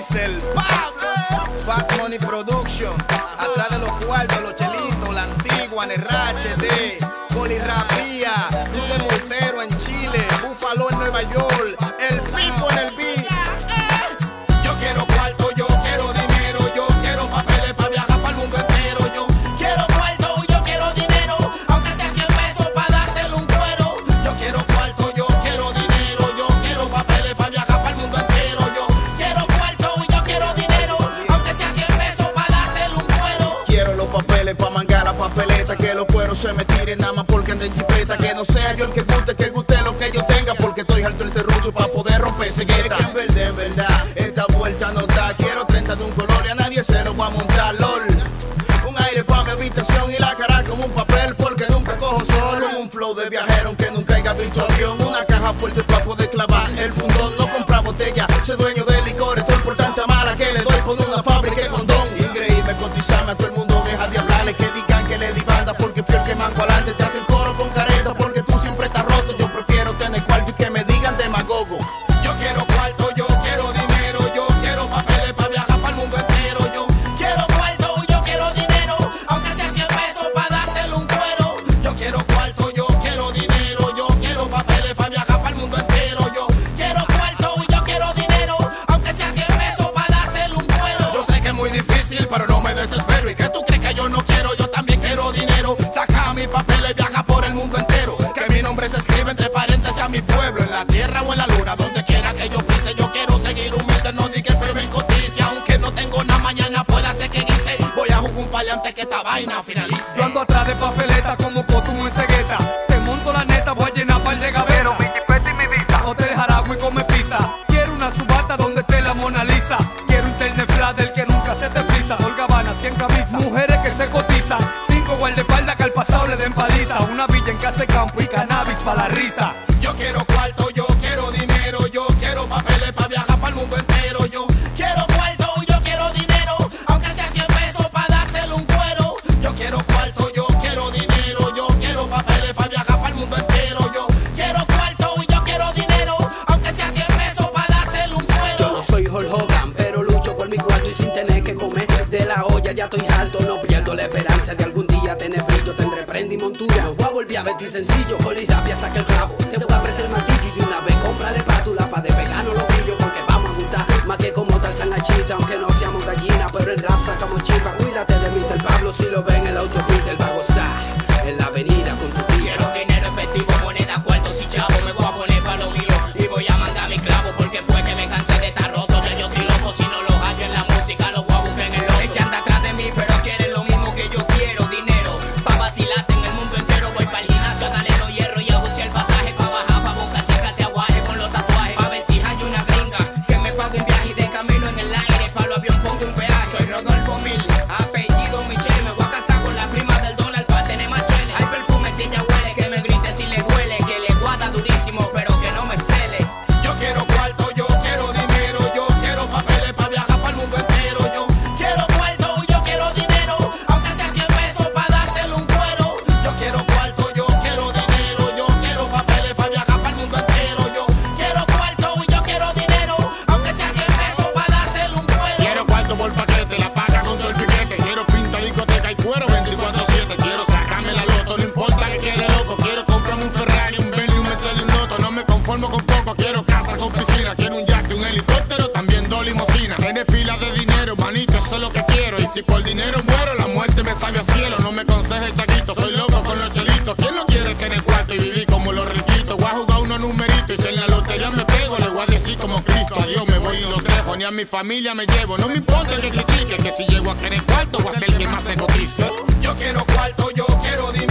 Mr. Pablo. Fat Money Production. Atrás de los cuartos, los chelitos, la antigua, Nerrache de Polirrapía, Luz de Montero en Chile, Búfalo en Nueva York, se me tiren nada más porque anden chipeta, que no sea yo el que guste, que guste lo que yo tenga, porque estoy alto el serrucho pa' poder romper cegueta. Es que en verdad, en verdad, esta vuelta no da, quiero 30 de un color y a nadie se lo va a montar, lol. Un aire pa' mi habitación y la cara como un papel, porque nunca cojo sol. Con un flow de viajero aunque nunca haya visto avión, una caja fuerte pa' poder clavar el fundón, no compra botella, soy dueño de que mango antes que esta vaina finalice. Yo ando atrás de papeleta como Cotumo en cegueta. Te monto la neta, voy a llenar par de gaveros. Mi jipeta y mi visa. Hotel Jaragua y come pizza. Quiero una subata donde esté la Mona Lisa. Quiero internet flash del que nunca se te frisa. Dos gabanas, 100 camisas. Mujeres que se cotizan. Cinco guardaespaldas que al pasado le den paliza. Una villa en casa de campo y cannabis para la risa. Yo quiero cuarto, Vestir sencillo, Holy Rapia saca el clavo. Te voy a apretar el martillo y de una vez compra de pátula pa' despegarnos los brillos porque vamos a gustar más que como tal sanachita, aunque no seamos gallinas, pero en rap sacamos chispa. Cuídate de Mr. Pablo si lo ven conformo con poco, quiero casa con piscina, quiero un yate, un helicóptero, también dos limosinas. Tienes pilas de dinero, manito, eso es lo que quiero. Y si por dinero muero, la muerte me sabe a cielo. No me aconsejes, chaquito, soy loco con los chelitos. ¿Quién no quiere tener cuarto y vivir como los riquitos? Voy a jugar unos numeritos y si en la lotería me pego, le voy a decir como Cristo. Adiós, me voy y los dejo, ni a mi familia me llevo. No me importa que critique, que si llego a querer cuarto, voy a ser el que más se cotiza. Yo quiero cuarto, yo quiero dinero.